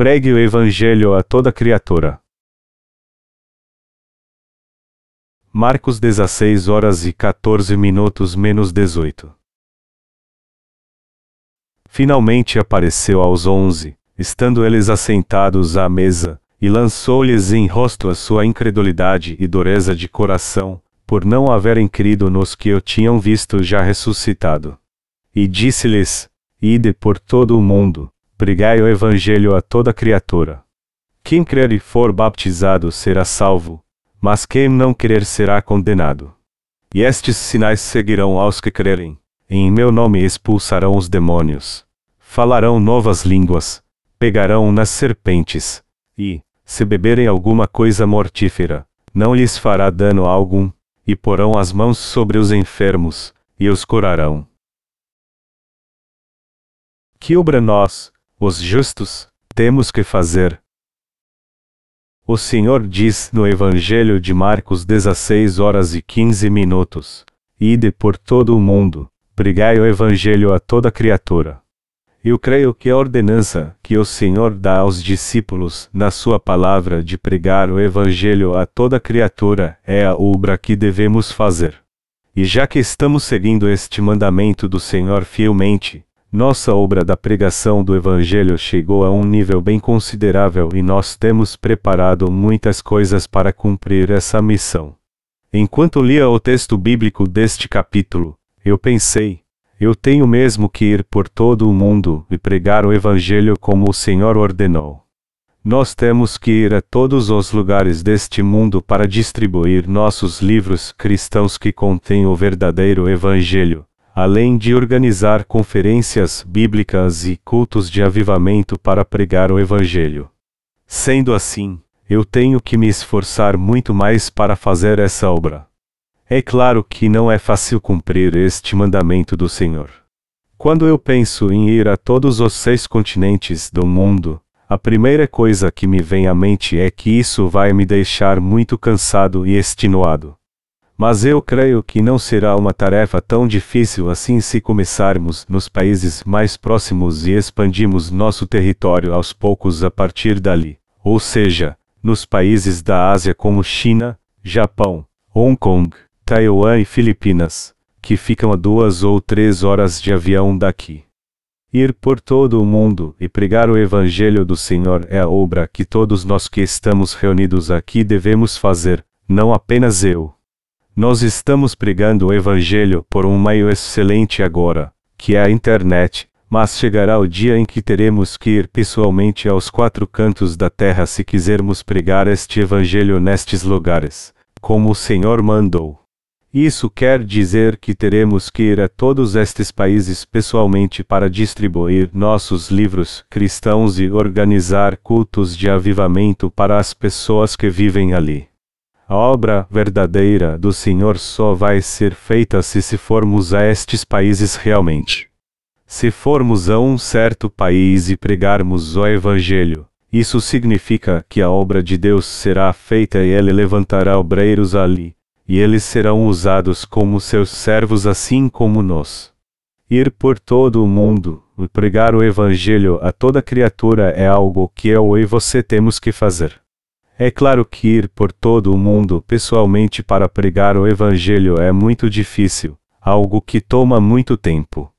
Pregue o Evangelho a toda criatura. Marcos 16 horas e 14 minutos menos 18. Finalmente apareceu aos onze, estando eles assentados à mesa, e lançou-lhes em rosto a sua incredulidade e dureza de coração, por não haverem crido nos que o tinham visto já ressuscitado. E disse-lhes: Ide por todo o mundo, pregai o evangelho a toda criatura. Quem crer e for baptizado será salvo, mas quem não crer será condenado. E estes sinais seguirão aos que crerem. Em meu nome expulsarão os demônios. Falarão novas línguas. Pegarão nas serpentes. E, se beberem alguma coisa mortífera, não lhes fará dano algum. E porão as mãos sobre os enfermos, e os curarão. Que obra nós, os justos, temos que fazer, o Senhor diz no Evangelho de Marcos 16 horas e 15 minutos: Ide por todo o mundo, pregai o Evangelho a toda criatura. Eu creio que a ordenança que o Senhor dá aos discípulos na sua palavra de pregar o Evangelho a toda criatura é a obra que devemos fazer. E já que estamos seguindo este mandamento do Senhor fielmente, nossa obra da pregação do Evangelho chegou a um nível bem considerável e nós temos preparado muitas coisas para cumprir essa missão. Enquanto lia o texto bíblico deste capítulo, eu pensei: eu tenho mesmo que ir por todo o mundo e pregar o Evangelho como o Senhor ordenou. Nós temos que ir a todos os lugares deste mundo para distribuir nossos livros cristãos que contêm o verdadeiro Evangelho além de organizar conferências bíblicas e cultos de avivamento para pregar o Evangelho. Sendo assim, eu tenho que me esforçar muito mais para fazer essa obra. É claro que não é fácil cumprir este mandamento do Senhor. Quando eu penso em ir a todos os seis continentes do mundo, a primeira coisa que me vem à mente é que isso vai me deixar muito cansado e extenuado. Mas eu creio que não será uma tarefa tão difícil assim se começarmos nos países mais próximos e expandirmos nosso território aos poucos a partir dali, ou seja, nos países da Ásia como China, Japão, Hong Kong, Taiwan e Filipinas, que ficam a duas ou três horas de avião daqui. Ir por todo o mundo e pregar o Evangelho do Senhor é a obra que todos nós que estamos reunidos aqui devemos fazer, não apenas eu. Nós estamos pregando o Evangelho por um meio excelente agora, que é a internet, mas chegará o dia em que teremos que ir pessoalmente aos quatro cantos da terra se quisermos pregar este Evangelho nestes lugares, como o Senhor mandou. Isso quer dizer que teremos que ir a todos estes países pessoalmente para distribuir nossos livros cristãos e organizar cultos de avivamento para as pessoas que vivem ali. A obra verdadeira do Senhor só vai ser feita se se formos a estes países realmente. Se formos a um certo país e pregarmos o Evangelho, isso significa que a obra de Deus será feita e ele levantará obreiros ali, e eles serão usados como seus servos assim como nós. Ir por todo o mundo e pregar o Evangelho a toda criatura é algo que eu e você temos que fazer. É claro que ir por todo o mundo pessoalmente para pregar o Evangelho é muito difícil, algo que toma muito tempo.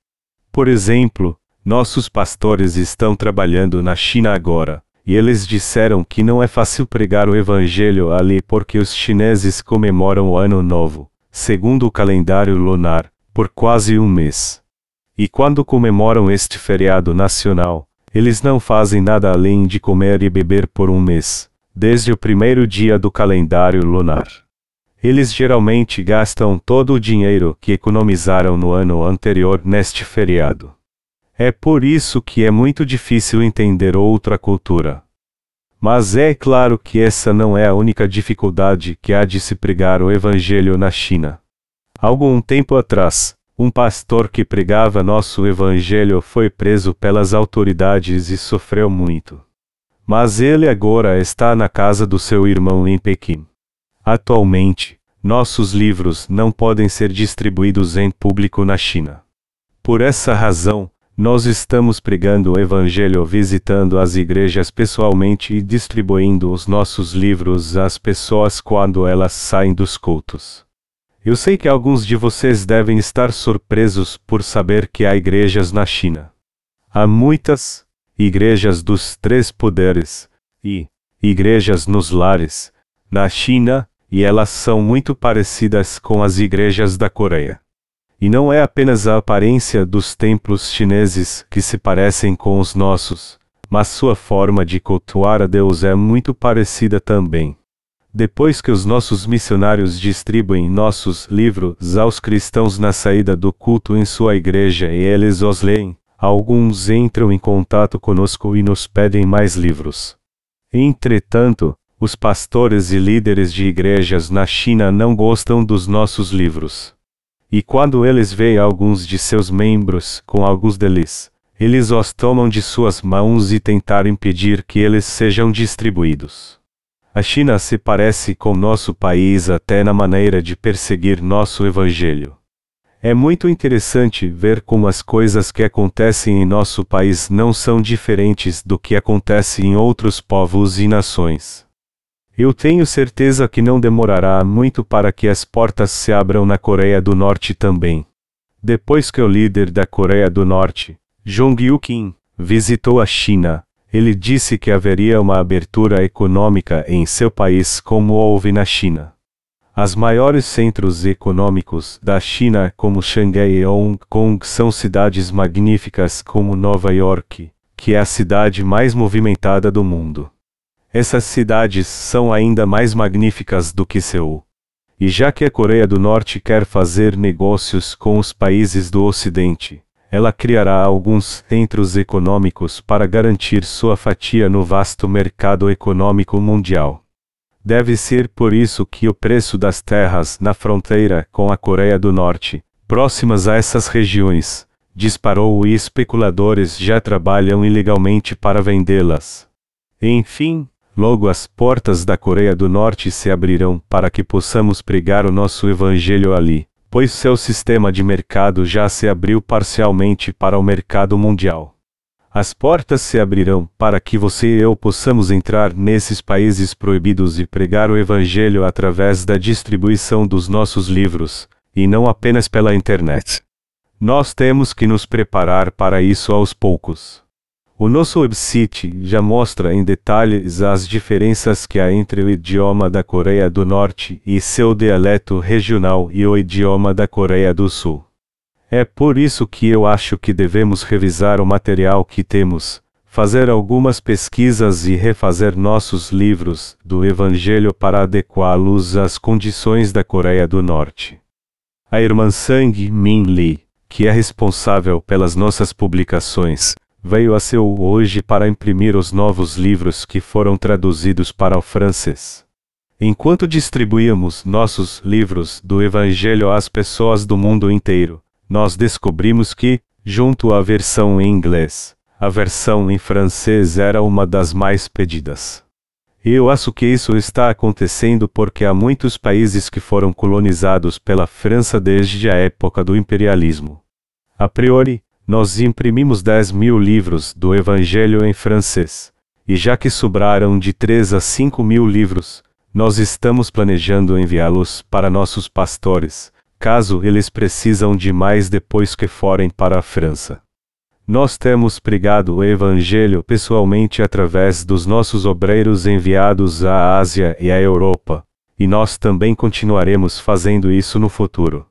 Por exemplo, nossos pastores estão trabalhando na China agora, e eles disseram que não é fácil pregar o Evangelho ali porque os chineses comemoram o Ano Novo, segundo o calendário lunar, por quase um mês. E quando comemoram este feriado nacional, eles não fazem nada além de comer e beber por um mês desde o primeiro dia do calendário lunar. Eles geralmente gastam todo o dinheiro que economizaram no ano anterior neste feriado. É por isso que é muito difícil entender outra cultura. Mas é claro que essa não é a única dificuldade que há de se pregar o Evangelho na China. Algum tempo atrás, um pastor que pregava nosso Evangelho foi preso pelas autoridades e sofreu muito mas ele agora está na casa do seu irmão em Pequim. Atualmente, nossos livros não podem ser distribuídos em público na China. Por essa razão, Nós estamos pregando o Evangelho visitando as igrejas pessoalmente e distribuindo os nossos livros às pessoas quando elas saem dos cultos. Eu sei que alguns de vocês devem estar surpresos por saber que há igrejas na China. Há muitas igrejas dos três poderes e igrejas nos lares na China, e elas são muito parecidas com as igrejas da Coreia. E não é apenas a aparência dos templos chineses que se parecem com os nossos, mas sua forma de cultuar a Deus é muito parecida também. Depois que os nossos missionários distribuem nossos livros aos cristãos na saída do culto em sua igreja e eles os leem, alguns entram em contato conosco e nos pedem mais livros. Entretanto, os pastores e líderes de igrejas na China não gostam dos nossos livros. E quando eles veem alguns de seus membros com alguns deles, eles os tomam de suas mãos e tentam impedir que eles sejam distribuídos. A China se parece com nosso país até na maneira de perseguir nosso evangelho. É muito interessante ver como as coisas que acontecem em nosso país não são diferentes do que acontece em outros povos e nações. Eu tenho certeza que não demorará muito para que as portas se abram na Coreia do Norte também. Depois que o líder da Coreia do Norte, Jong Yu-kim, visitou a China, ele disse que haveria uma abertura econômica em seu país como houve na China. As maiores centros econômicos da China, como Xangai e Hong Kong, são cidades magníficas como Nova York, que é a cidade mais movimentada do mundo. Essas cidades são ainda mais magníficas do que Seul. E já que a Coreia do Norte quer fazer negócios com os países do Ocidente, ela criará alguns centros econômicos para garantir sua fatia no vasto mercado econômico mundial. Deve ser por isso que o preço das terras na fronteira com a Coreia do Norte, próximas a essas regiões, disparou e especuladores já trabalham ilegalmente para vendê-las. Enfim, Logo as portas da Coreia do Norte se abrirão para que possamos pregar o nosso evangelho ali, pois seu sistema de mercado já se abriu parcialmente para o mercado mundial. As portas se abrirão para que você e eu possamos entrar nesses países proibidos e pregar o Evangelho através da distribuição dos nossos livros, e não apenas pela internet. Nós temos que nos preparar para isso aos poucos. O nosso website já mostra em detalhes as diferenças que há entre o idioma da Coreia do Norte e seu dialeto regional e o idioma da Coreia do Sul. É por isso que eu acho que devemos revisar o material que temos, fazer algumas pesquisas e refazer nossos livros do Evangelho para adequá-los às condições da Coreia do Norte. A irmã Sang Min Lee, que é responsável pelas nossas publicações, veio a Seul hoje para imprimir os novos livros que foram traduzidos para o francês. Enquanto distribuíamos nossos livros do Evangelho às pessoas do mundo inteiro, nós descobrimos que, junto à versão em inglês, a versão em francês era uma das mais pedidas. Eu acho que isso está acontecendo porque há muitos países que foram colonizados pela França desde a época do imperialismo. A priori, nós imprimimos 10 mil livros do Evangelho em francês. E já que sobraram de 3 a 5 mil livros, nós estamos planejando enviá-los para nossos pastores, caso eles precisam de mais depois que forem para a França. Nós temos pregado o Evangelho pessoalmente através dos nossos obreiros enviados à Ásia e à Europa, e nós também continuaremos fazendo isso no futuro.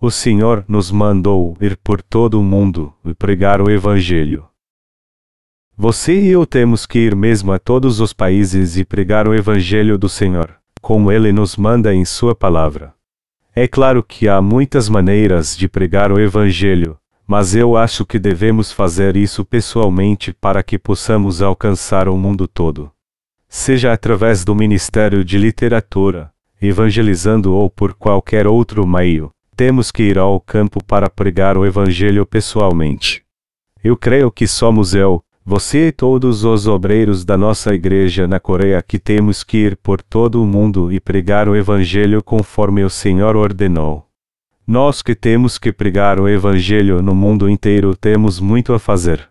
O Senhor nos mandou ir por todo o mundo e pregar o Evangelho. Você e eu temos que ir mesmo a todos os países e pregar o Evangelho do Senhor, como Ele nos manda em Sua palavra. É claro que há muitas maneiras de pregar o Evangelho, mas eu acho que devemos fazer isso pessoalmente para que possamos alcançar o mundo todo. Seja através do Ministério de Literatura, evangelizando ou por qualquer outro meio, temos que ir ao campo para pregar o Evangelho pessoalmente. Eu creio que somos eu, você e todos os obreiros da nossa igreja na Coreia que temos que ir por todo o mundo e pregar o Evangelho conforme o Senhor ordenou. Nós que temos que pregar o Evangelho no mundo inteiro temos muito a fazer.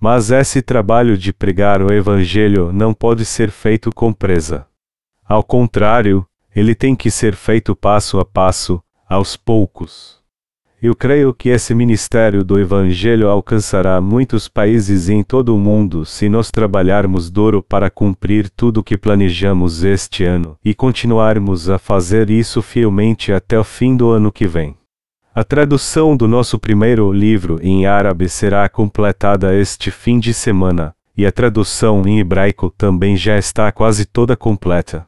Mas esse trabalho de pregar o Evangelho não pode ser feito com presa. Ao contrário, ele tem que ser feito passo a passo, aos poucos. Eu creio que esse ministério do Evangelho alcançará muitos países em todo o mundo se nós trabalharmos duro para cumprir tudo o que planejamos este ano e continuarmos a fazer isso fielmente até o fim do ano que vem. A tradução do nosso primeiro livro em árabe será completada este fim de semana, e a tradução em hebraico também já está quase toda completa.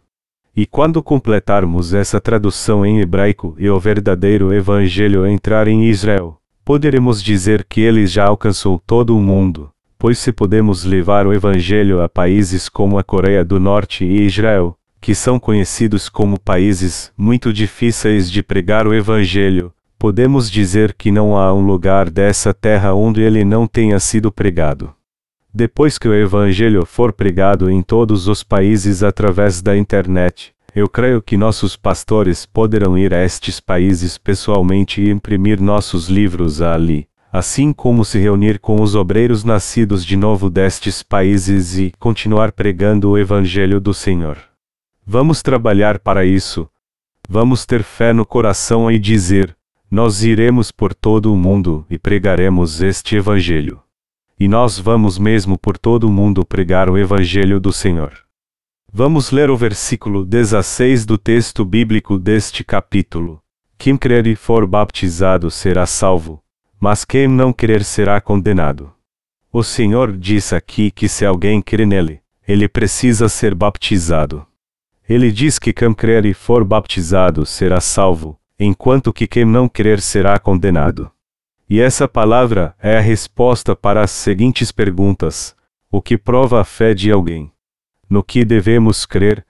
E quando completarmos essa tradução em hebraico e o verdadeiro evangelho entrar em Israel, poderemos dizer que ele já alcançou todo o mundo, pois se podemos levar o evangelho a países como a Coreia do Norte e Israel, que são conhecidos como países muito difíceis de pregar o evangelho, podemos dizer que não há um lugar dessa terra onde ele não tenha sido pregado. Depois que o Evangelho for pregado em todos os países através da internet, eu creio que nossos pastores poderão ir a estes países pessoalmente e imprimir nossos livros ali, assim como se reunir com os obreiros nascidos de novo destes países e continuar pregando o Evangelho do Senhor. Vamos trabalhar para isso. Vamos ter fé no coração e dizer: Nós iremos por todo o mundo e pregaremos este Evangelho. E nós vamos mesmo por todo o mundo pregar o Evangelho do Senhor. Vamos ler o versículo 16 do texto bíblico deste capítulo. Quem crer e for baptizado será salvo, mas quem não crer será condenado. O Senhor diz aqui que se alguém crer nele, ele precisa ser baptizado. Ele diz que quem crer e for baptizado será salvo, enquanto que quem não crer será condenado. E essa palavra é a resposta para as seguintes perguntas: O que prova a fé de alguém? No que devemos crer?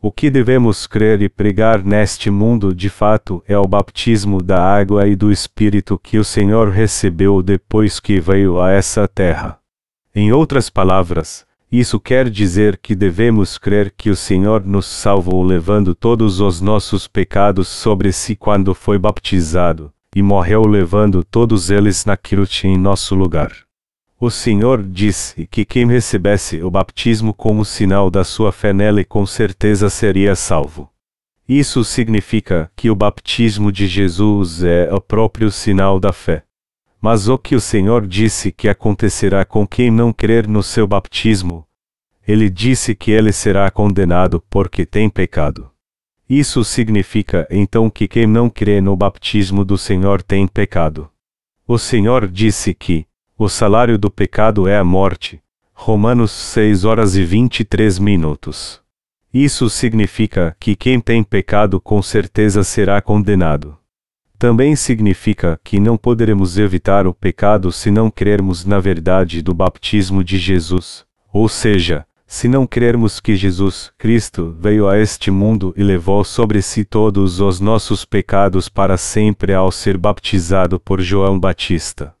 O que devemos crer e pregar neste mundo de fato é o batismo da água e do Espírito que o Senhor recebeu depois que veio a essa terra. Em outras palavras, isso quer dizer que devemos crer que o Senhor nos salvou levando todos os nossos pecados sobre si quando foi baptizado, e morreu levando todos eles na cruz em nosso lugar. O Senhor disse que quem recebesse o batismo como sinal da sua fé nele com certeza seria salvo. Isso significa que o batismo de Jesus é o próprio sinal da fé. Mas o que o Senhor disse que acontecerá com quem não crer no seu batismo? Ele disse que ele será condenado porque tem pecado. Isso significa então que quem não crê no batismo do Senhor tem pecado. O Senhor disse que o salário do pecado é a morte. Romanos 6 horas e 23 minutos. Isso significa que quem tem pecado com certeza será condenado. Também significa que não poderemos evitar o pecado se não crermos na verdade do batismo de Jesus, ou seja, se não crermos que Jesus Cristo veio a este mundo e levou sobre si todos os nossos pecados para sempre ao ser baptizado por João Batista.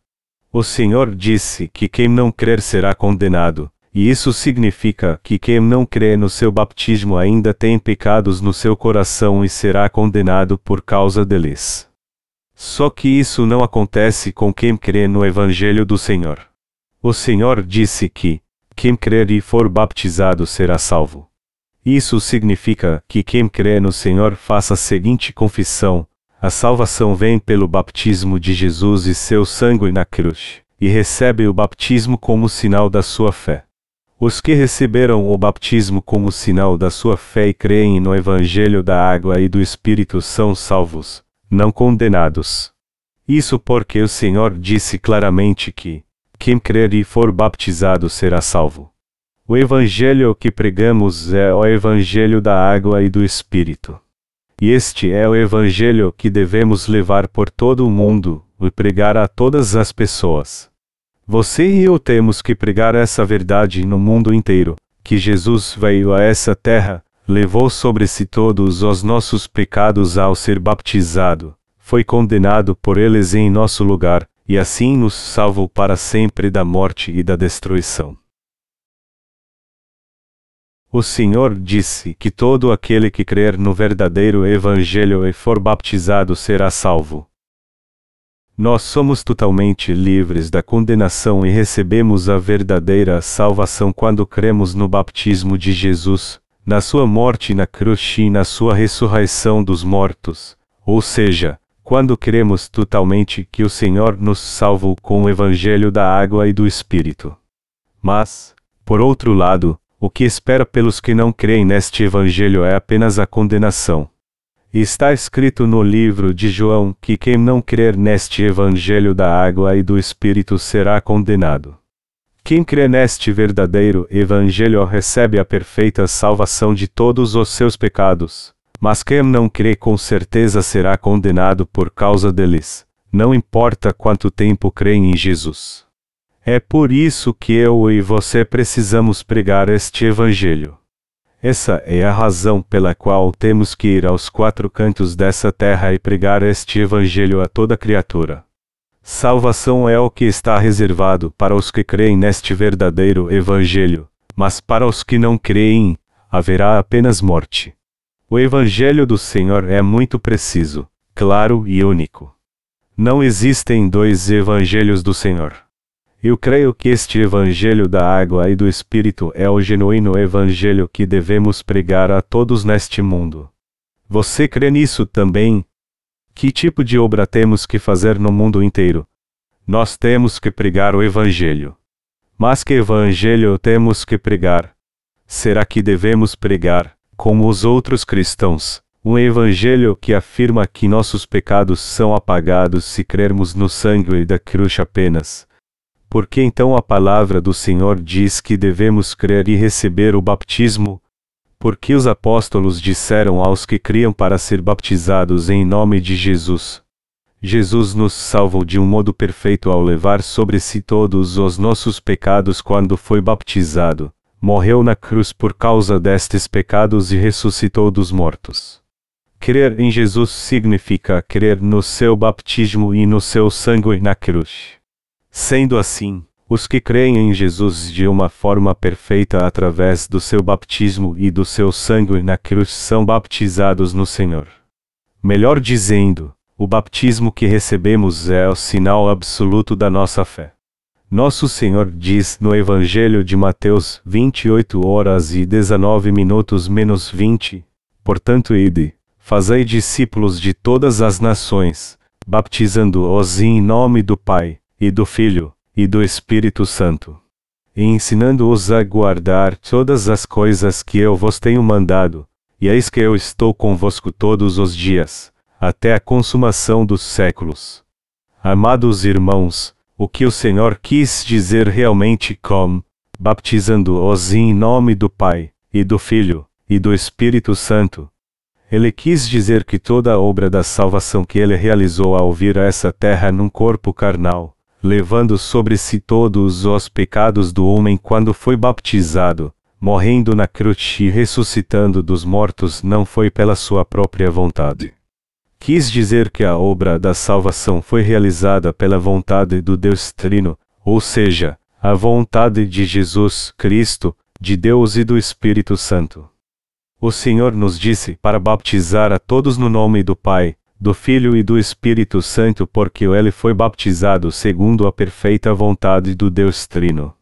O Senhor disse que quem não crer será condenado, e isso significa que quem não crê no seu batismo ainda tem pecados no seu coração e será condenado por causa deles. Só que isso não acontece com quem crê no Evangelho do Senhor. O Senhor disse que, quem crer e for baptizado será salvo. Isso significa que quem crê no Senhor faça a seguinte confissão: a salvação vem pelo batismo de Jesus e seu sangue na cruz, e recebe o batismo como sinal da sua fé. Os que receberam o batismo como sinal da sua fé e creem no Evangelho da água e do Espírito são salvos, não condenados. Isso porque o Senhor disse claramente que, quem crer e for baptizado será salvo. O evangelho que pregamos é o evangelho da água e do Espírito. E este é o evangelho que devemos levar por todo o mundo e pregar a todas as pessoas. Você e eu temos que pregar essa verdade no mundo inteiro, que Jesus veio a essa terra, levou sobre si todos os nossos pecados ao ser baptizado, foi condenado por eles em nosso lugar, e assim nos salvou para sempre da morte e da destruição. O Senhor disse que todo aquele que crer no verdadeiro Evangelho e for baptizado será salvo. Nós somos totalmente livres da condenação e recebemos a verdadeira salvação quando cremos no baptismo de Jesus, na sua morte na cruz e na sua ressurreição dos mortos. Ou seja, quando cremos totalmente que o Senhor nos salvou com o evangelho da água e do Espírito. Mas, por outro lado, o que espera pelos que não creem neste evangelho é apenas a condenação. Está escrito no livro de João que quem não crer neste Evangelho da água e do Espírito será condenado. Quem crê neste verdadeiro Evangelho recebe a perfeita salvação de todos os seus pecados, mas quem não crê com certeza será condenado por causa deles, não importa quanto tempo creem em Jesus. É por isso que eu e você precisamos pregar este Evangelho. Essa é a razão pela qual temos que ir aos quatro cantos dessa terra e pregar este Evangelho a toda criatura. Salvação é o que está reservado para os que creem neste verdadeiro Evangelho, mas para os que não creem, haverá apenas morte. O Evangelho do Senhor é muito preciso, claro e único. Não existem dois Evangelhos do Senhor. Eu creio que este Evangelho da água e do Espírito é o genuíno Evangelho que devemos pregar a todos neste mundo. Você crê nisso também? Que tipo de obra temos que fazer no mundo inteiro? Nós temos que pregar o Evangelho. Mas que Evangelho temos que pregar? Será que devemos pregar, como os outros cristãos, um Evangelho que afirma que nossos pecados são apagados se crermos no sangue da cruz apenas? Porque então a palavra do Senhor diz que devemos crer e receber o batismo? Porque os apóstolos disseram aos que criam para ser baptizados em nome de Jesus. Jesus nos salvou de um modo perfeito ao levar sobre si todos os nossos pecados quando foi baptizado, morreu na cruz por causa destes pecados e ressuscitou dos mortos. Crer em Jesus significa crer no seu batismo e no seu sangue na cruz. Sendo assim, os que creem em Jesus de uma forma perfeita através do seu batismo e do seu sangue na cruz são baptizados no Senhor. Melhor dizendo, o batismo que recebemos é o sinal absoluto da nossa fé. Nosso Senhor diz no Evangelho de Mateus 28 horas e 19 minutos menos 20, portanto ide, fazei discípulos de todas as nações, baptizando-os em nome do Pai, e do Filho, e do Espírito Santo. E ensinando-os a guardar todas as coisas que eu vos tenho mandado, e eis que eu estou convosco todos os dias, até a consumação dos séculos. Amados irmãos, o que o Senhor quis dizer realmente com, baptizando-os em nome do Pai, e do Filho, e do Espírito Santo. Ele quis dizer que toda a obra da salvação que ele realizou ao vir a essa terra num corpo carnal, levando sobre si todos os pecados do homem quando foi baptizado, morrendo na cruz e ressuscitando dos mortos não foi pela sua própria vontade. Quis dizer que a obra da salvação foi realizada pela vontade do Deus Trino, ou seja, a vontade de Jesus Cristo, de Deus e do Espírito Santo. O Senhor nos disse para baptizar a todos no nome do Pai, do Filho e do Espírito Santo, porque ele foi baptizado segundo a perfeita vontade do Deus Trino.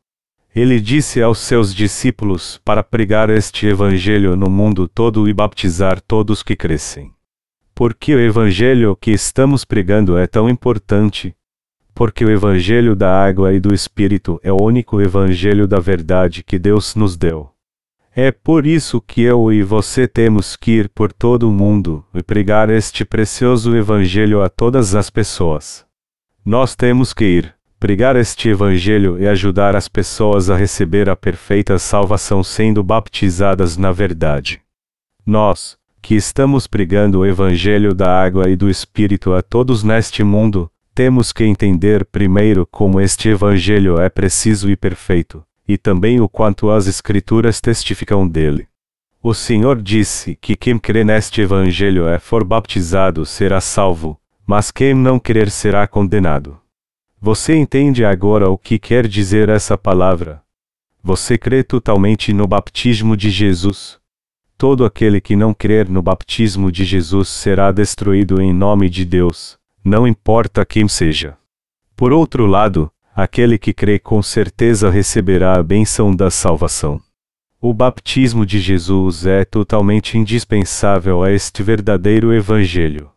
Ele disse aos seus discípulos para pregar este Evangelho no mundo todo e baptizar todos que crescem. Por que o Evangelho que estamos pregando é tão importante? Porque o Evangelho da água e do Espírito é o único Evangelho da verdade que Deus nos deu. É por isso que eu e você temos que ir por todo o mundo e pregar este precioso Evangelho a todas as pessoas. Nós temos que ir, pregar este Evangelho e ajudar as pessoas a receber a perfeita salvação sendo baptizadas na verdade. Nós, que estamos pregando o Evangelho da água e do Espírito a todos neste mundo, temos que entender primeiro como este Evangelho é preciso e perfeito e também o quanto as Escrituras testificam dele. O Senhor disse que quem crê neste Evangelho e for baptizado será salvo, mas quem não crer será condenado. Você entende agora o que quer dizer essa palavra? Você crê totalmente no batismo de Jesus? Todo aquele que não crer no batismo de Jesus será destruído em nome de Deus, não importa quem seja. Por outro lado, aquele que crê com certeza receberá a bênção da salvação. O baptismo de Jesus é totalmente indispensável a este verdadeiro Evangelho.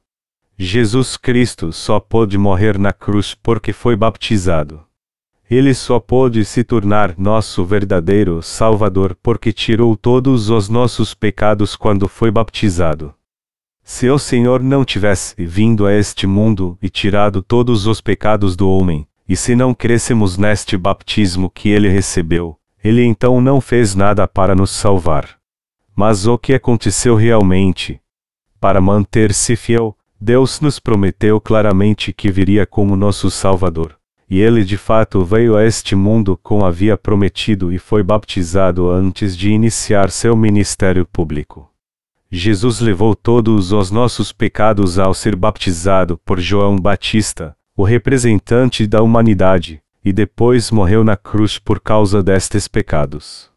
Jesus Cristo só pôde morrer na cruz porque foi baptizado. Ele só pôde se tornar nosso verdadeiro Salvador porque tirou todos os nossos pecados quando foi baptizado. Se o Senhor não tivesse vindo a este mundo e tirado todos os pecados do homem, e se não crescemos neste baptismo que ele recebeu, ele então não fez nada para nos salvar. Mas o que aconteceu realmente? Para manter-se fiel, Deus nos prometeu claramente que viria como nosso Salvador. E ele de fato veio a este mundo como havia prometido e foi baptizado antes de iniciar seu ministério público. Jesus levou todos os nossos pecados ao ser baptizado por João Batista, o representante da humanidade, e depois morreu na cruz por causa destes pecados.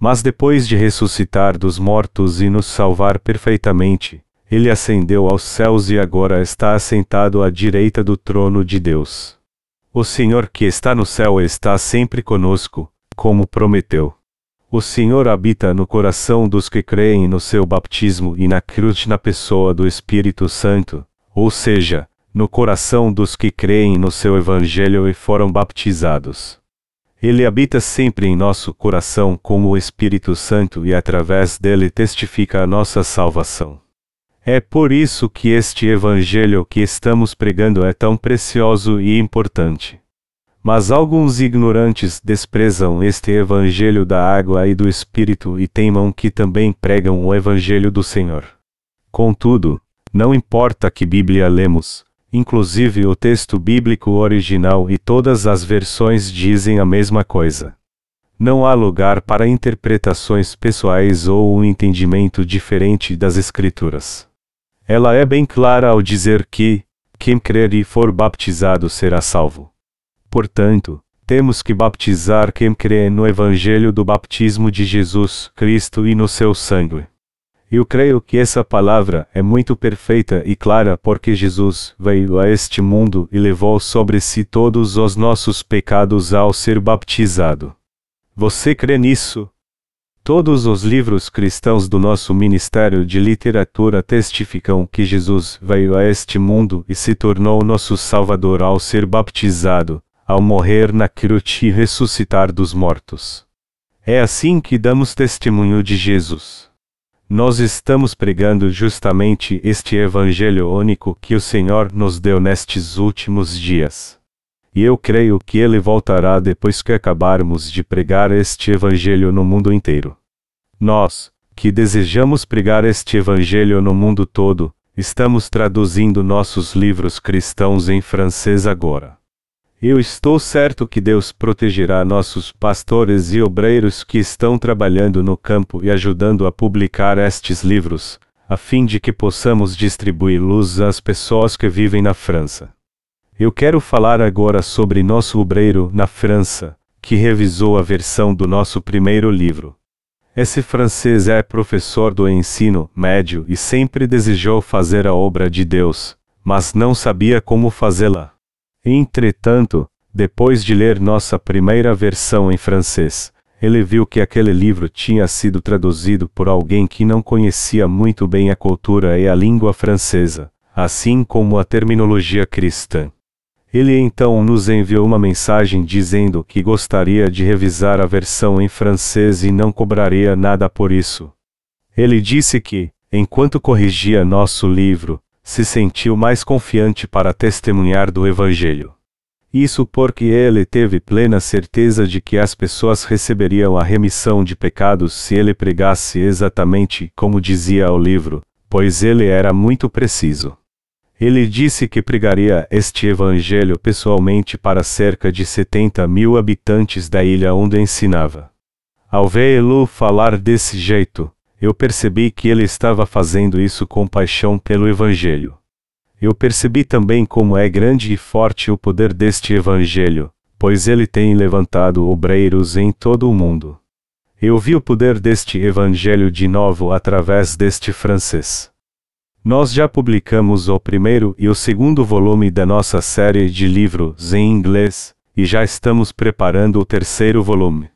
Mas depois de ressuscitar dos mortos e nos salvar perfeitamente, ele ascendeu aos céus e agora está assentado à direita do trono de Deus. O Senhor que está no céu está sempre conosco, como prometeu. O Senhor habita no coração dos que creem no seu baptismo e na cruz na pessoa do Espírito Santo, ou seja, no coração dos que creem no seu Evangelho e foram baptizados. Ele habita sempre em nosso coração como o Espírito Santo e através dele testifica a nossa salvação. É por isso que este evangelho que estamos pregando é tão precioso e importante. Mas alguns ignorantes desprezam este evangelho da água e do Espírito e teimam que também pregam o evangelho do Senhor. Contudo, não importa que Bíblia lemos, inclusive o texto bíblico original e todas as versões dizem a mesma coisa. Não há lugar para interpretações pessoais ou um entendimento diferente das Escrituras. Ela é bem clara ao dizer que, quem crer e for baptizado será salvo. Portanto, temos que baptizar quem crê no Evangelho do batismo de Jesus Cristo e no seu sangue. Eu creio que essa palavra é muito perfeita e clara porque Jesus veio a este mundo e levou sobre si todos os nossos pecados ao ser baptizado. Você crê nisso? Todos os livros cristãos do nosso Ministério de Literatura testificam que Jesus veio a este mundo e se tornou nosso Salvador ao ser baptizado, ao morrer na cruz e ressuscitar dos mortos. É assim que damos testemunho de Jesus. Nós estamos pregando justamente este Evangelho único que o Senhor nos deu nestes últimos dias e eu creio que ele voltará depois que acabarmos de pregar este Evangelho no mundo inteiro. Nós, que desejamos pregar este Evangelho no mundo todo, estamos traduzindo nossos livros cristãos em francês agora. Eu estou certo que Deus protegerá nossos pastores e obreiros que estão trabalhando no campo e ajudando a publicar estes livros, a fim de que possamos distribuir luz às pessoas que vivem na França. Eu quero falar agora sobre nosso obreiro na França, que revisou a versão do nosso primeiro livro. Esse francês é professor do ensino médio e sempre desejou fazer a obra de Deus, mas não sabia como fazê-la. Entretanto, depois de ler nossa primeira versão em francês, ele viu que aquele livro tinha sido traduzido por alguém que não conhecia muito bem a cultura e a língua francesa, assim como a terminologia cristã. Ele então nos enviou uma mensagem dizendo que gostaria de revisar a versão em francês e não cobraria nada por isso. Ele disse que, enquanto corrigia nosso livro, se sentiu mais confiante para testemunhar do Evangelho. Isso porque ele teve plena certeza de que as pessoas receberiam a remissão de pecados se ele pregasse exatamente como dizia o livro, pois ele era muito preciso. Ele disse que pregaria este evangelho pessoalmente para cerca de 70 mil habitantes da ilha onde ensinava. Ao vê-lo falar desse jeito, eu percebi que ele estava fazendo isso com paixão pelo evangelho. Eu percebi também como é grande e forte o poder deste evangelho, pois ele tem levantado obreiros em todo o mundo. Eu vi o poder deste evangelho de novo através deste francês. Nós já publicamos o primeiro e o segundo volume da nossa série de livros em inglês, e já estamos preparando o terceiro volume.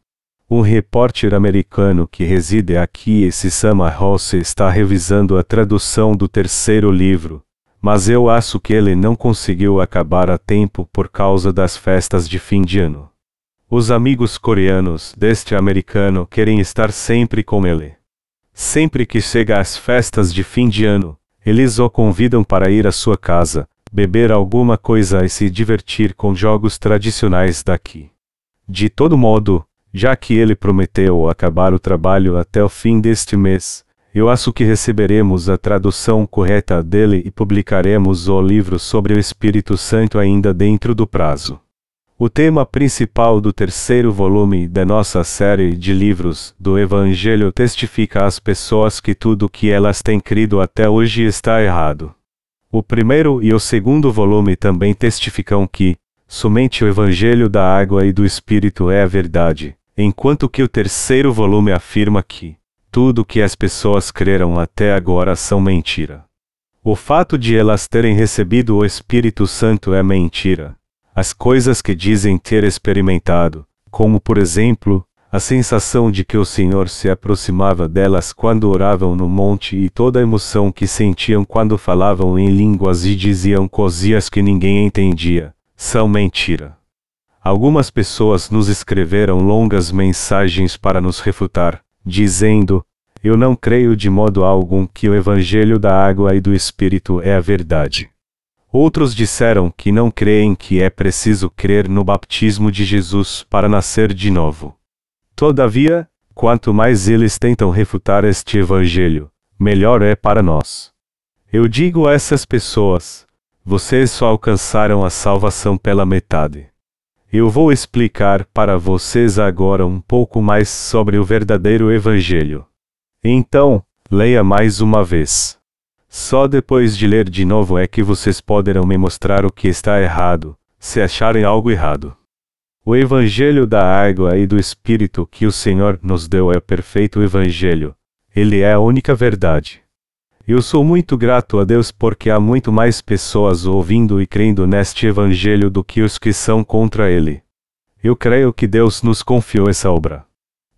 Um repórter americano que reside aqui e se chama está revisando a tradução do terceiro livro, mas eu acho que ele não conseguiu acabar a tempo por causa das festas de fim de ano. Os amigos coreanos deste americano querem estar sempre com ele. Sempre que chega às festas de fim de ano, eles o convidam para ir à sua casa, beber alguma coisa e se divertir com jogos tradicionais daqui. De todo modo, já que ele prometeu acabar o trabalho até o fim deste mês, eu acho que receberemos a tradução correta dele e publicaremos o livro sobre o Espírito Santo ainda dentro do prazo. O tema principal do terceiro volume da nossa série de livros do Evangelho testifica às pessoas que tudo o que elas têm crido até hoje está errado. O primeiro e o segundo volume também testificam que, somente o Evangelho da água e do Espírito é a verdade, enquanto que o terceiro volume afirma que, tudo que as pessoas creram até agora são mentira. O fato de elas terem recebido o Espírito Santo é mentira. As coisas que dizem ter experimentado, como por exemplo, a sensação de que o Senhor se aproximava delas quando oravam no monte e toda a emoção que sentiam quando falavam em línguas e diziam coisas que ninguém entendia, são mentira. Algumas pessoas nos escreveram longas mensagens para nos refutar, dizendo: Eu não creio de modo algum que o Evangelho da água e do Espírito é a verdade. Outros disseram que não creem que é preciso crer no batismo de Jesus para nascer de novo. Todavia, quanto mais eles tentam refutar este Evangelho, melhor é para nós. Eu digo a essas pessoas: vocês só alcançaram a salvação pela metade. Eu vou explicar para vocês agora um pouco mais sobre o verdadeiro Evangelho. Então, leia mais uma vez. Só depois de ler de novo é que vocês poderão me mostrar o que está errado, se acharem algo errado. O Evangelho da água e do Espírito que o Senhor nos deu é o perfeito Evangelho. Ele é a única verdade. Eu sou muito grato a Deus porque há muito mais pessoas ouvindo e crendo neste Evangelho do que os que são contra ele. Eu creio que Deus nos confiou essa obra.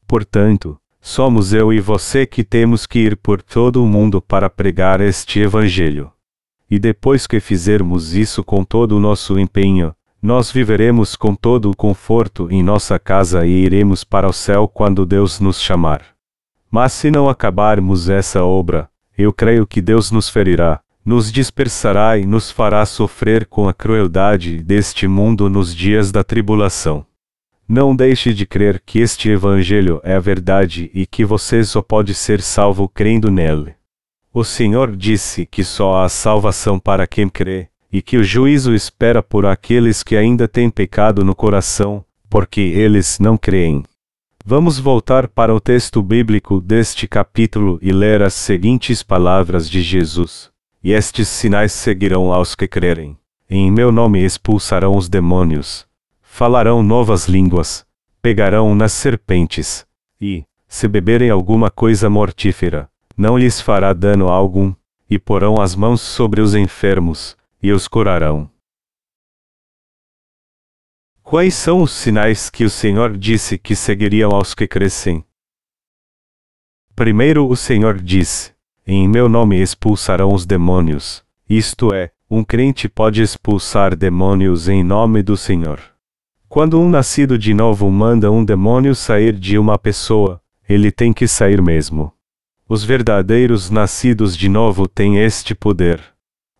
Portanto, somos eu e você que temos que ir por todo o mundo para pregar este Evangelho. E depois que fizermos isso com todo o nosso empenho, nós viveremos com todo o conforto em nossa casa e iremos para o céu quando Deus nos chamar. Mas se não acabarmos essa obra, eu creio que Deus nos ferirá, nos dispersará e nos fará sofrer com a crueldade deste mundo nos dias da tribulação. Não deixe de crer que este Evangelho é a verdade e que você só pode ser salvo crendo nele. O Senhor disse que só há salvação para quem crê, e que o juízo espera por aqueles que ainda têm pecado no coração, porque eles não creem. Vamos voltar para o texto bíblico deste capítulo e ler as seguintes palavras de Jesus. E estes sinais seguirão aos que crerem. Em meu nome expulsarão os demônios. Falarão novas línguas. Pegarão nas serpentes. E, se beberem alguma coisa mortífera, não lhes fará dano algum. E porão as mãos sobre os enfermos, e os curarão. Quais são os sinais que o Senhor disse que seguiriam aos que crescem? Primeiro o Senhor disse: Em meu nome expulsarão os demônios. Isto é, um crente pode expulsar demônios em nome do Senhor. Quando um nascido de novo manda um demônio sair de uma pessoa, ele tem que sair mesmo. Os verdadeiros nascidos de novo têm este poder.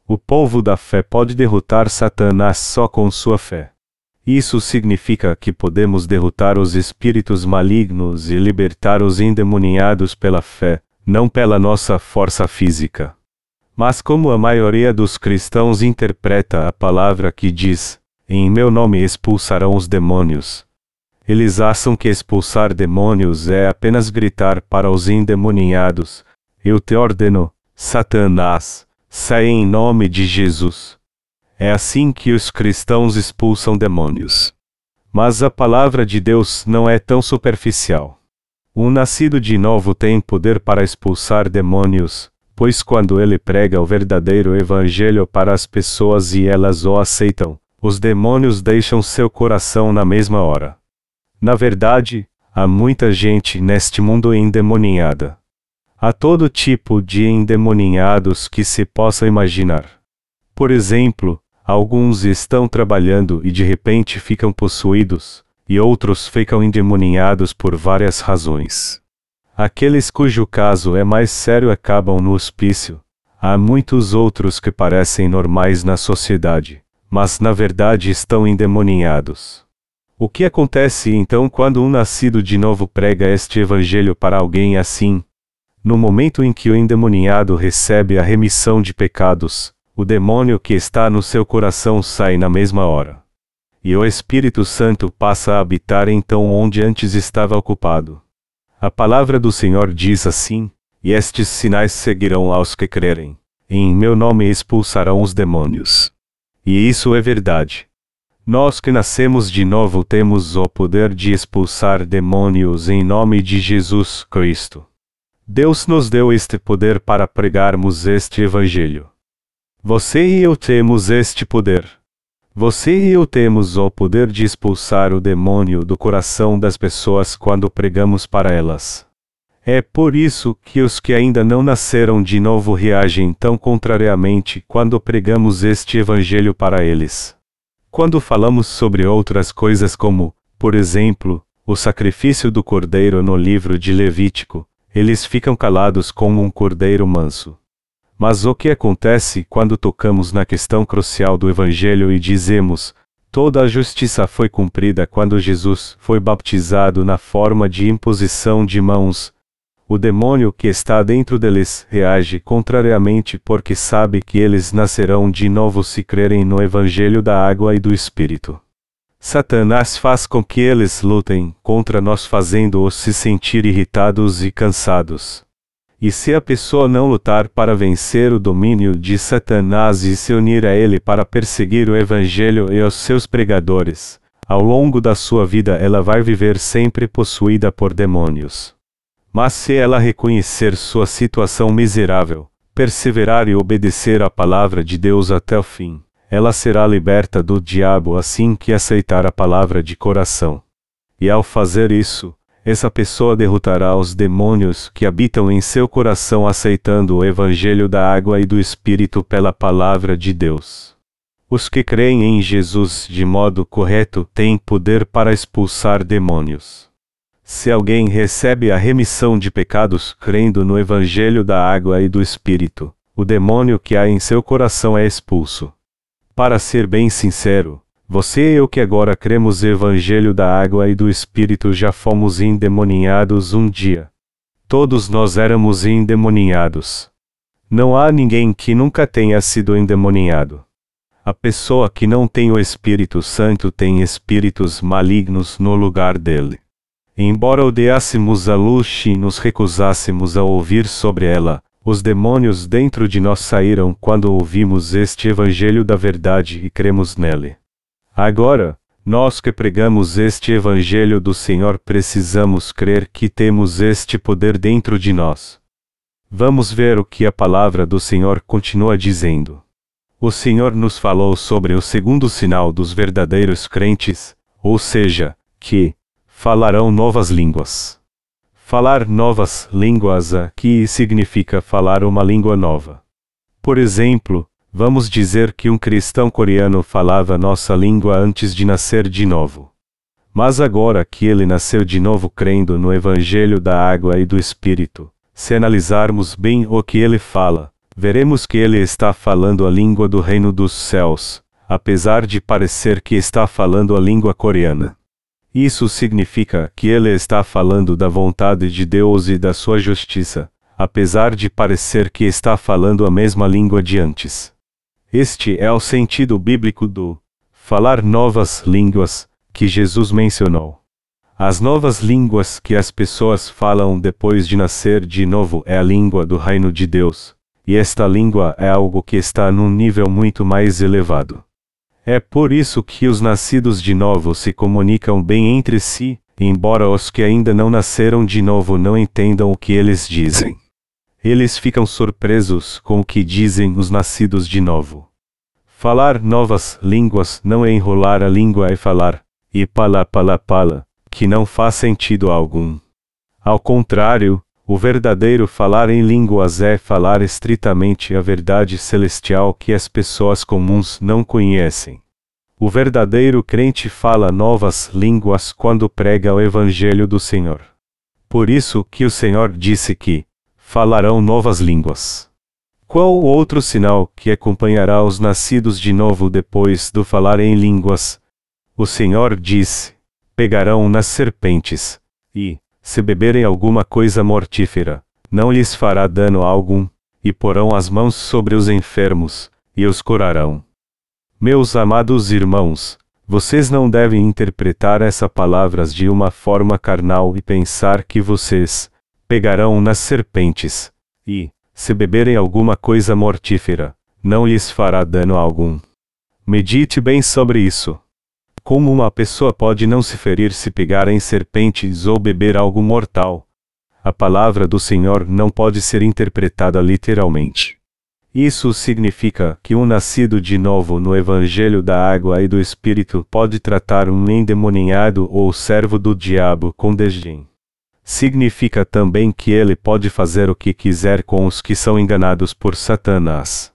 O povo da fé pode derrotar Satanás só com sua fé. Isso significa que podemos derrotar os espíritos malignos e libertar os endemoniados pela fé, não pela nossa força física. Mas como a maioria dos cristãos interpreta a palavra que diz: Em meu nome expulsarão os demônios. Eles acham que expulsar demônios é apenas gritar para os endemoniados: Eu te ordeno, Satanás, sai em nome de Jesus. É assim que os cristãos expulsam demônios. Mas a palavra de Deus não é tão superficial. Um nascido de novo tem poder para expulsar demônios, pois quando ele prega o verdadeiro evangelho para as pessoas e elas o aceitam, os demônios deixam seu coração na mesma hora. Na verdade, há muita gente neste mundo endemoniada. Há todo tipo de endemoninhados que se possa imaginar. Por exemplo, alguns estão trabalhando e de repente ficam possuídos, e outros ficam endemoninhados por várias razões. Aqueles cujo caso é mais sério acabam no hospício. Há muitos outros que parecem normais na sociedade, mas na verdade estão endemoninhados. O que acontece então quando um nascido de novo prega este evangelho para alguém assim? No momento em que o endemoniado recebe a remissão de pecados, o demônio que está no seu coração sai na mesma hora. E o Espírito Santo passa a habitar então onde antes estava ocupado. A palavra do Senhor diz assim: E estes sinais seguirão aos que crerem. Em meu nome expulsarão os demônios. E isso é verdade. Nós que nascemos de novo temos o poder de expulsar demônios em nome de Jesus Cristo. Deus nos deu este poder para pregarmos este Evangelho. Você e eu temos este poder. Você e eu temos o poder de expulsar o demônio do coração das pessoas quando pregamos para elas. É por isso que os que ainda não nasceram de novo reagem tão contrariamente quando pregamos este evangelho para eles. Quando falamos sobre outras coisas como, por exemplo, o sacrifício do cordeiro no livro de Levítico, eles ficam calados como um cordeiro manso. Mas o que acontece quando tocamos na questão crucial do Evangelho e dizemos: toda a justiça foi cumprida quando Jesus foi baptizado na forma de imposição de mãos? O demônio que está dentro deles reage contrariamente porque sabe que eles nascerão de novo se crerem no Evangelho da água e do Espírito. Satanás faz com que eles lutem contra nós, fazendo-os se sentir irritados e cansados. E se a pessoa não lutar para vencer o domínio de Satanás e se unir a ele para perseguir o Evangelho e os seus pregadores, ao longo da sua vida ela vai viver sempre possuída por demônios. Mas se ela reconhecer sua situação miserável, perseverar e obedecer à palavra de Deus até o fim, ela será liberta do diabo assim que aceitar a palavra de coração. E ao fazer isso, essa pessoa derrotará os demônios que habitam em seu coração aceitando o evangelho da água e do Espírito pela palavra de Deus. Os que creem em Jesus de modo correto têm poder para expulsar demônios. Se alguém recebe a remissão de pecados crendo no evangelho da água e do Espírito, o demônio que há em seu coração é expulso. Para ser bem sincero, você e eu que agora cremos Evangelho da água e do Espírito já fomos endemoninhados um dia. Todos nós éramos endemoninhados. Não há ninguém que nunca tenha sido endemoninhado. A pessoa que não tem o Espírito Santo tem espíritos malignos no lugar dele. Embora odiássemos a luz e nos recusássemos a ouvir sobre ela, os demônios dentro de nós saíram quando ouvimos este Evangelho da verdade e cremos nele. Agora, nós que pregamos este Evangelho do Senhor precisamos crer que temos este poder dentro de nós. Vamos ver o que a palavra do Senhor continua dizendo. O Senhor nos falou sobre o segundo sinal dos verdadeiros crentes, ou seja, que falarão novas línguas. Falar novas línguas aqui significa falar uma língua nova. Por exemplo, Vamos dizer que um cristão coreano falava nossa língua antes de nascer de novo. Mas agora que ele nasceu de novo crendo no Evangelho da Água e do Espírito, se analisarmos bem o que ele fala, veremos que ele está falando a língua do reino dos céus, apesar de parecer que está falando a língua coreana. Isso significa que ele está falando da vontade de Deus e da sua justiça, apesar de parecer que está falando a mesma língua de antes. Este é o sentido bíblico do falar novas línguas que Jesus mencionou. As novas línguas que as pessoas falam depois de nascer de novo é a língua do reino de Deus, e esta língua é algo que está num nível muito mais elevado. É por isso que os nascidos de novo se comunicam bem entre si, embora os que ainda não nasceram de novo não entendam o que eles dizem. eles ficam surpresos com o que dizem os nascidos de novo. Falar novas línguas não é enrolar a língua e falar, e pala pala pala, que não faz sentido algum. Ao contrário, o verdadeiro falar em línguas é falar estritamente a verdade celestial que as pessoas comuns não conhecem. O verdadeiro crente fala novas línguas quando prega o Evangelho do Senhor. Por isso que o Senhor disse que, falarão novas línguas. Qual outro sinal que acompanhará os nascidos de novo depois do falar em línguas? O Senhor disse: pegarão nas serpentes, e, se beberem alguma coisa mortífera, não lhes fará dano algum, e porão as mãos sobre os enfermos, e os curarão. Meus amados irmãos, vocês não devem interpretar essas palavras de uma forma carnal e pensar que vocês, pegarão nas serpentes, e, se beberem alguma coisa mortífera, não lhes fará dano algum. Medite bem sobre isso. Como uma pessoa pode não se ferir se pegar em serpentes ou beber algo mortal? A palavra do Senhor não pode ser interpretada literalmente. Isso significa que um nascido de novo no Evangelho da Água e do Espírito pode tratar um endemoniado ou servo do diabo com desdém significa também que ele pode fazer o que quiser com os que são enganados por Satanás.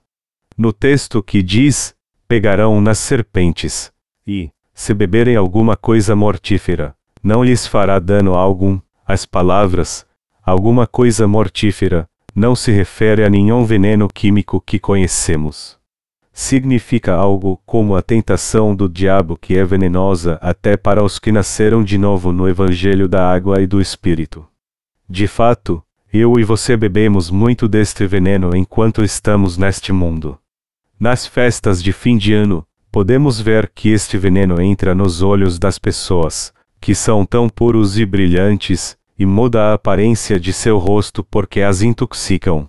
No texto que diz: pegarão nas serpentes, e, se beberem alguma coisa mortífera, não lhes fará dano algum, as palavras, alguma coisa mortífera, não se refere a nenhum veneno químico que conhecemos significa algo como a tentação do diabo que é venenosa até para os que nasceram de novo no Evangelho da Água e do Espírito. De fato, eu e você bebemos muito deste veneno enquanto estamos neste mundo. Nas festas de fim de ano, podemos ver que este veneno entra nos olhos das pessoas, que são tão puros e brilhantes, e muda a aparência de seu rosto porque as intoxicam.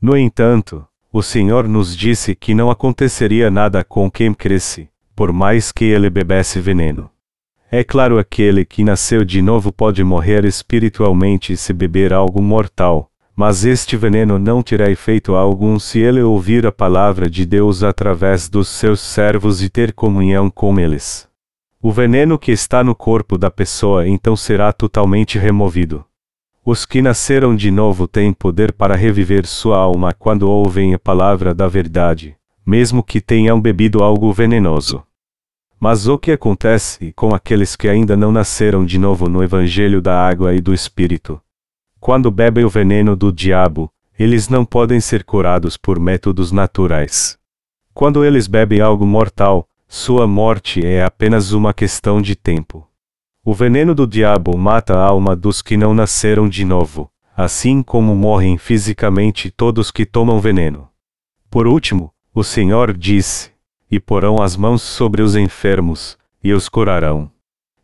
No entanto, o Senhor nos disse que não aconteceria nada com quem cresce, por mais que ele bebesse veneno. É claro aquele que nasceu de novo pode morrer espiritualmente se beber algo mortal, mas este veneno não terá efeito algum se ele ouvir a palavra de Deus através dos seus servos e ter comunhão com eles. O veneno que está no corpo da pessoa então será totalmente removido. Os que nasceram de novo têm poder para reviver sua alma quando ouvem a palavra da verdade, mesmo que tenham bebido algo venenoso. Mas o que acontece com aqueles que ainda não nasceram de novo no Evangelho da Água e do Espírito? Quando bebem o veneno do diabo, eles não podem ser curados por métodos naturais. Quando eles bebem algo mortal, sua morte é apenas uma questão de tempo. O veneno do diabo mata a alma dos que não nasceram de novo, assim como morrem fisicamente todos que tomam veneno. Por último, o Senhor disse: E porão as mãos sobre os enfermos, e os curarão.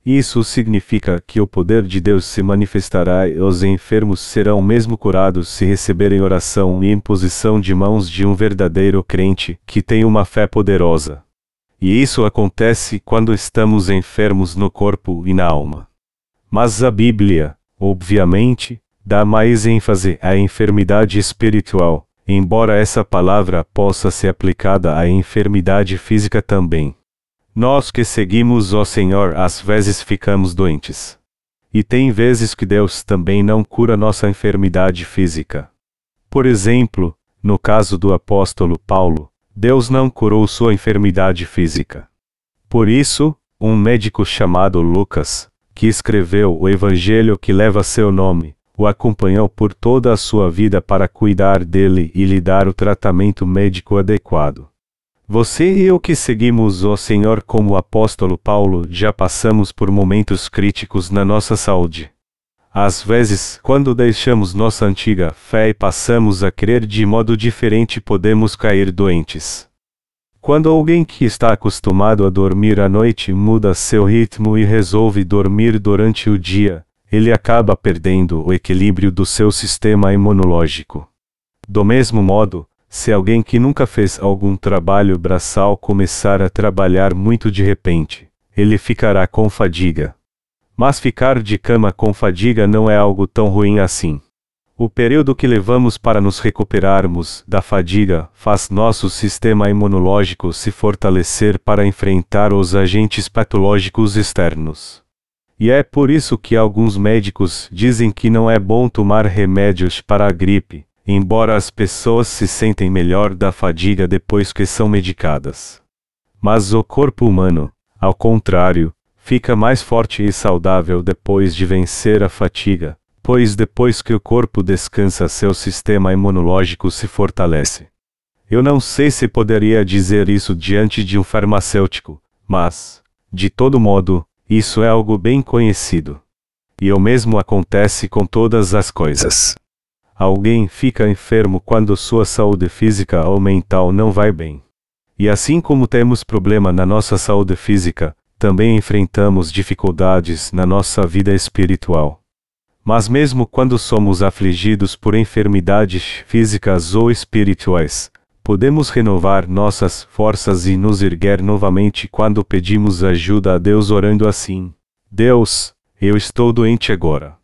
Isso significa que o poder de Deus se manifestará e os enfermos serão mesmo curados se receberem oração e imposição de mãos de um verdadeiro crente que tem uma fé poderosa. E isso acontece quando estamos enfermos no corpo e na alma. Mas a Bíblia, obviamente, dá mais ênfase à enfermidade espiritual, embora essa palavra possa ser aplicada à enfermidade física também. Nós que seguimos o Senhor às vezes ficamos doentes. E tem vezes que Deus também não cura nossa enfermidade física. Por exemplo, no caso do apóstolo Paulo, Deus não curou sua enfermidade física. Por isso, um médico chamado Lucas, que escreveu o evangelho que leva seu nome, o acompanhou por toda a sua vida para cuidar dele e lhe dar o tratamento médico adequado. Você e eu que seguimos o Senhor como o apóstolo Paulo já passamos por momentos críticos na nossa saúde. Às vezes, quando deixamos nossa antiga fé e passamos a crer de modo diferente, podemos cair doentes. Quando alguém que está acostumado a dormir à noite muda seu ritmo e resolve dormir durante o dia, ele acaba perdendo o equilíbrio do seu sistema imunológico. Do mesmo modo, se alguém que nunca fez algum trabalho braçal começar a trabalhar muito de repente, ele ficará com fadiga. Mas ficar de cama com fadiga não é algo tão ruim assim. O período que levamos para nos recuperarmos da fadiga faz nosso sistema imunológico se fortalecer para enfrentar os agentes patológicos externos. E é por isso que alguns médicos dizem que não é bom tomar remédios para a gripe, embora as pessoas se sentem melhor da fadiga depois que são medicadas. Mas o corpo humano, ao contrário, fica mais forte e saudável depois de vencer a fatiga, pois depois que o corpo descansa, seu sistema imunológico se fortalece. Eu não sei se poderia dizer isso diante de um farmacêutico, mas, de todo modo, isso é algo bem conhecido. E o mesmo acontece com todas as coisas. Alguém fica enfermo quando sua saúde física ou mental não vai bem. E assim como temos problema na nossa saúde física, também enfrentamos dificuldades na nossa vida espiritual. Mas mesmo quando somos afligidos por enfermidades físicas ou espirituais, podemos renovar nossas forças e nos erguer novamente quando pedimos ajuda a Deus orando assim: Deus, eu estou doente agora.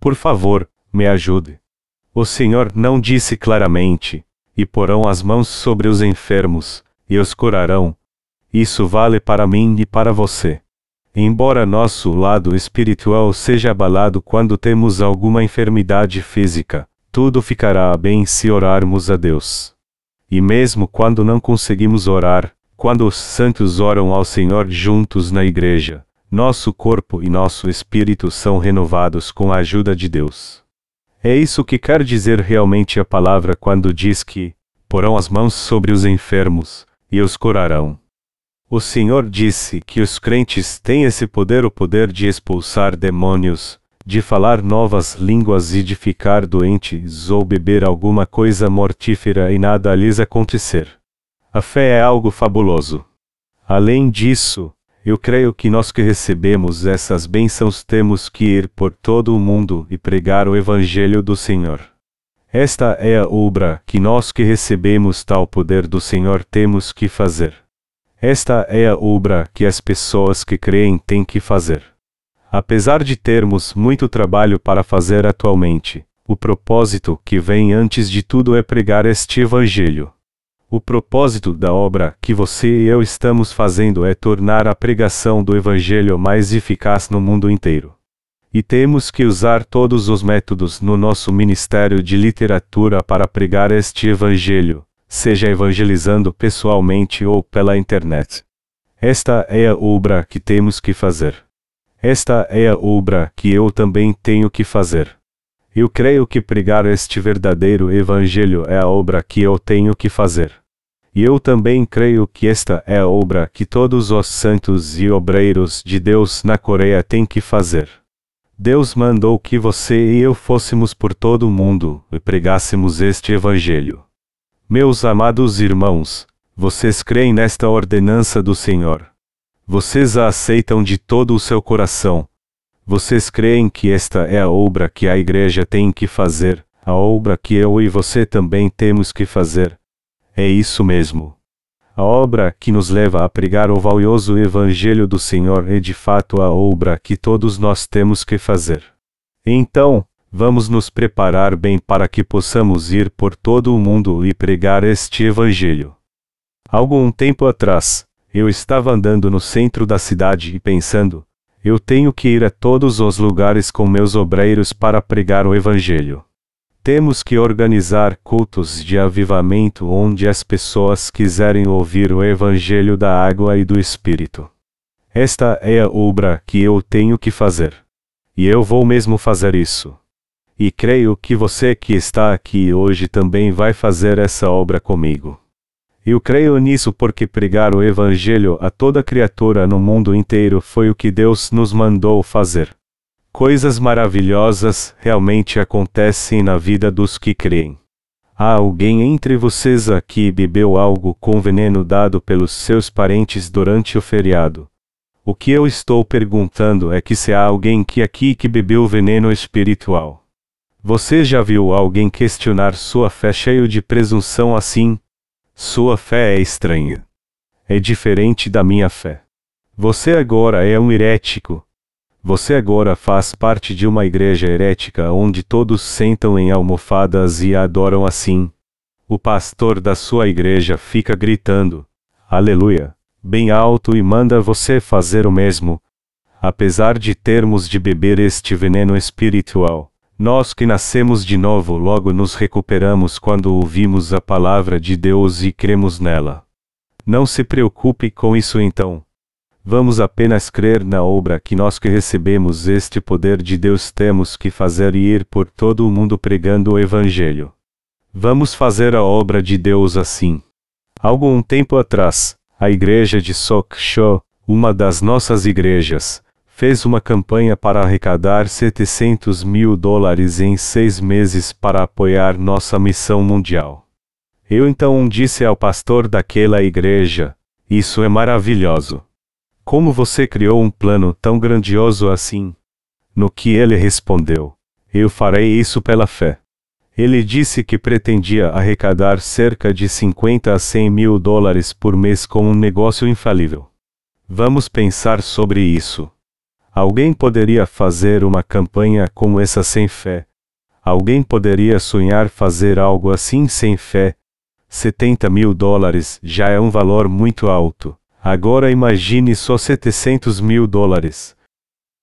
Por favor, me ajude. O Senhor não disse claramente: E porão as mãos sobre os enfermos, e os curarão. Isso vale para mim e para você. Embora nosso lado espiritual seja abalado quando temos alguma enfermidade física, tudo ficará bem se orarmos a Deus. E mesmo quando não conseguimos orar, quando os santos oram ao Senhor juntos na igreja, nosso corpo e nosso espírito são renovados com a ajuda de Deus. É isso que quer dizer realmente a palavra quando diz que porão as mãos sobre os enfermos e os curarão. O Senhor disse que os crentes têm esse poder, o poder de expulsar demônios, de falar novas línguas e de ficar doentes ou beber alguma coisa mortífera e nada lhes acontecer. A fé é algo fabuloso. Além disso, eu creio que nós que recebemos essas bênçãos temos que ir por todo o mundo e pregar o Evangelho do Senhor. Esta é a obra que nós que recebemos tal poder do Senhor temos que fazer. Esta é a obra que as pessoas que creem têm que fazer. Apesar de termos muito trabalho para fazer atualmente, o propósito que vem antes de tudo é pregar este Evangelho. O propósito da obra que você e eu estamos fazendo é tornar a pregação do Evangelho mais eficaz no mundo inteiro. E temos que usar todos os métodos no nosso ministério de literatura para pregar este Evangelho, seja evangelizando pessoalmente ou pela internet. Esta é a obra que temos que fazer. Esta é a obra que eu também tenho que fazer. Eu creio que pregar este verdadeiro Evangelho é a obra que eu tenho que fazer. E eu também creio que esta é a obra que todos os santos e obreiros de Deus na Coreia têm que fazer. Deus mandou que você e eu fôssemos por todo o mundo e pregássemos este Evangelho. Meus amados irmãos, vocês creem nesta ordenança do Senhor. Vocês a aceitam de todo o seu coração. Vocês creem que esta é a obra que a igreja tem que fazer, a obra que eu e você também temos que fazer. É isso mesmo. A obra que nos leva a pregar o valioso Evangelho do Senhor é de fato a obra que todos nós temos que fazer. Então, vamos nos preparar bem para que possamos ir por todo o mundo e pregar este Evangelho. Algum tempo atrás, eu estava andando no centro da cidade e pensando: eu tenho que ir a todos os lugares com meus obreiros para pregar o Evangelho. Temos que organizar cultos de avivamento onde as pessoas quiserem ouvir o Evangelho da água e do Espírito. Esta é a obra que eu tenho que fazer. E eu vou mesmo fazer isso. E creio que você que está aqui hoje também vai fazer essa obra comigo. Eu creio nisso porque pregar o Evangelho a toda criatura no mundo inteiro foi o que Deus nos mandou fazer. Coisas maravilhosas realmente acontecem na vida dos que creem. Há alguém entre vocês aqui bebeu algo com veneno dado pelos seus parentes durante o feriado. O que eu estou perguntando é que se há alguém que aqui que bebeu veneno espiritual. Você já viu alguém questionar sua fé cheio de presunção assim? Sua fé é estranha. É diferente da minha fé. Você agora é um herético. Você agora faz parte de uma igreja herética onde todos sentam em almofadas e adoram assim. O pastor da sua igreja fica gritando: Aleluia! Bem alto e manda você fazer o mesmo. Apesar de termos de beber este veneno espiritual, nós que nascemos de novo logo nos recuperamos quando ouvimos a palavra de Deus e cremos nela. Não se preocupe com isso então. Vamos apenas crer na obra que nós que recebemos este poder de Deus temos que fazer e ir por todo o mundo pregando o Evangelho. Vamos fazer a obra de Deus assim. Algum tempo atrás, a igreja de Show, uma das nossas igrejas, fez uma campanha para arrecadar 700 mil dólares em seis meses para apoiar nossa missão mundial. Eu então disse ao pastor daquela igreja: Isso é maravilhoso. Como você criou um plano tão grandioso assim? No que ele respondeu: Eu farei isso pela fé. Ele disse que pretendia arrecadar cerca de 50 a 100 mil dólares por mês com um negócio infalível. Vamos pensar sobre isso. Alguém poderia fazer uma campanha como essa sem fé. Alguém poderia sonhar fazer algo assim sem fé. 70 mil dólares já é um valor muito alto. Agora imagine só 700 mil dólares.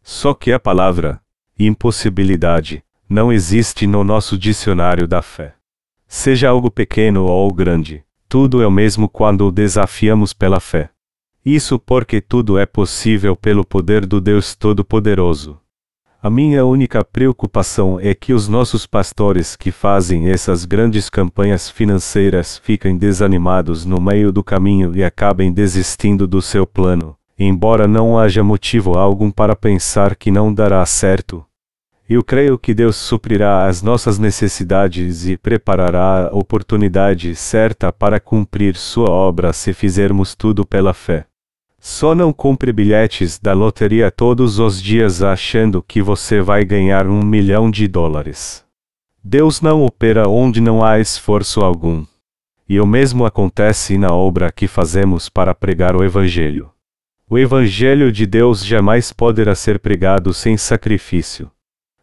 Só que a palavra impossibilidade não existe no nosso dicionário da fé. Seja algo pequeno ou grande, tudo é o mesmo quando o desafiamos pela fé. Isso porque tudo é possível pelo poder do Deus Todo-Poderoso. A minha única preocupação é que os nossos pastores que fazem essas grandes campanhas financeiras fiquem desanimados no meio do caminho e acabem desistindo do seu plano, embora não haja motivo algum para pensar que não dará certo. Eu creio que Deus suprirá as nossas necessidades e preparará a oportunidade certa para cumprir sua obra se fizermos tudo pela fé. Só não compre bilhetes da loteria todos os dias achando que você vai ganhar um milhão de dólares. Deus não opera onde não há esforço algum. E o mesmo acontece na obra que fazemos para pregar o Evangelho. O Evangelho de Deus jamais poderá ser pregado sem sacrifício.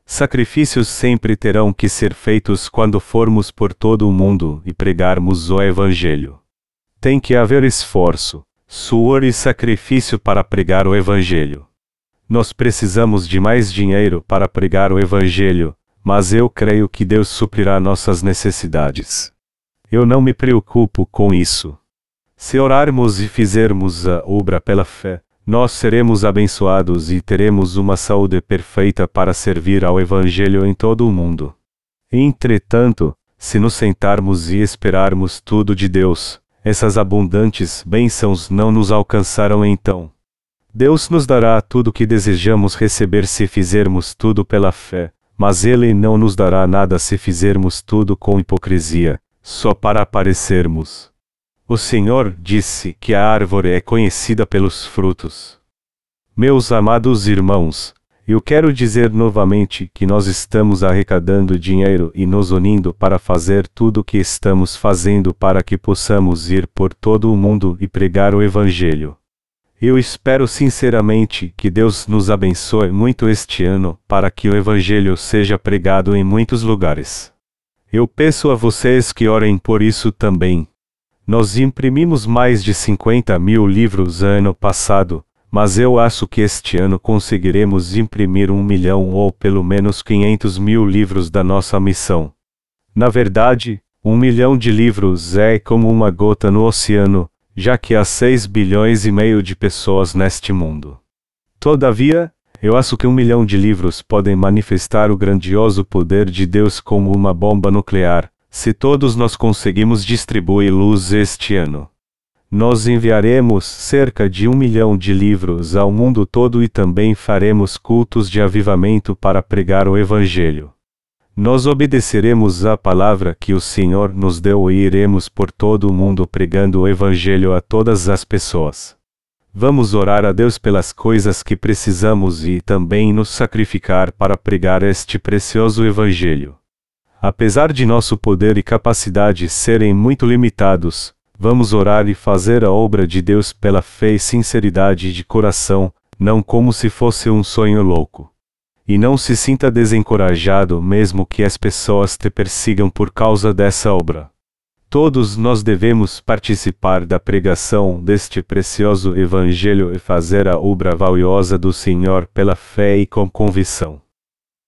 Sacrifícios sempre terão que ser feitos quando formos por todo o mundo e pregarmos o Evangelho. Tem que haver esforço, suor e sacrifício para pregar o Evangelho. Nós precisamos de mais dinheiro para pregar o Evangelho, mas eu creio que Deus suprirá nossas necessidades. Eu não me preocupo com isso. Se orarmos e fizermos a obra pela fé, nós seremos abençoados e teremos uma saúde perfeita para servir ao Evangelho em todo o mundo. Entretanto, se nos sentarmos e esperarmos tudo de Deus, essas abundantes bênçãos não nos alcançarão então. Deus nos dará tudo o que desejamos receber se fizermos tudo pela fé, mas Ele não nos dará nada se fizermos tudo com hipocrisia, só para aparecermos. O Senhor disse que a árvore é conhecida pelos frutos. Meus amados irmãos, eu quero dizer novamente que nós estamos arrecadando dinheiro e nos unindo para fazer tudo o que estamos fazendo para que possamos ir por todo o mundo e pregar o Evangelho. Eu espero sinceramente que Deus nos abençoe muito este ano para que o Evangelho seja pregado em muitos lugares. Eu peço a vocês que orem por isso também. Nós imprimimos mais de 50 mil livros ano passado, mas eu acho que este ano conseguiremos imprimir um milhão ou pelo menos 500 mil livros da nossa missão. Na verdade, um milhão de livros é como uma gota no oceano, já que há 6 bilhões e meio de pessoas neste mundo. Todavia, eu acho que um milhão de livros podem manifestar o grandioso poder de Deus como uma bomba nuclear, se todos nós conseguimos distribuir luz este ano. Nós enviaremos cerca de um milhão de livros ao mundo todo e também faremos cultos de avivamento para pregar o Evangelho. Nós obedeceremos à palavra que o Senhor nos deu e iremos por todo o mundo pregando o Evangelho a todas as pessoas. Vamos orar a Deus pelas coisas que precisamos e também nos sacrificar para pregar este precioso Evangelho. Apesar de nosso poder e capacidade serem muito limitados, Vamos orar e fazer a obra de Deus pela fé e sinceridade de coração, não como se fosse um sonho louco. E não se sinta desencorajado mesmo que as pessoas te persigam por causa dessa obra. Todos nós devemos participar da pregação deste precioso Evangelho e fazer a obra valiosa do Senhor pela fé e com convicção.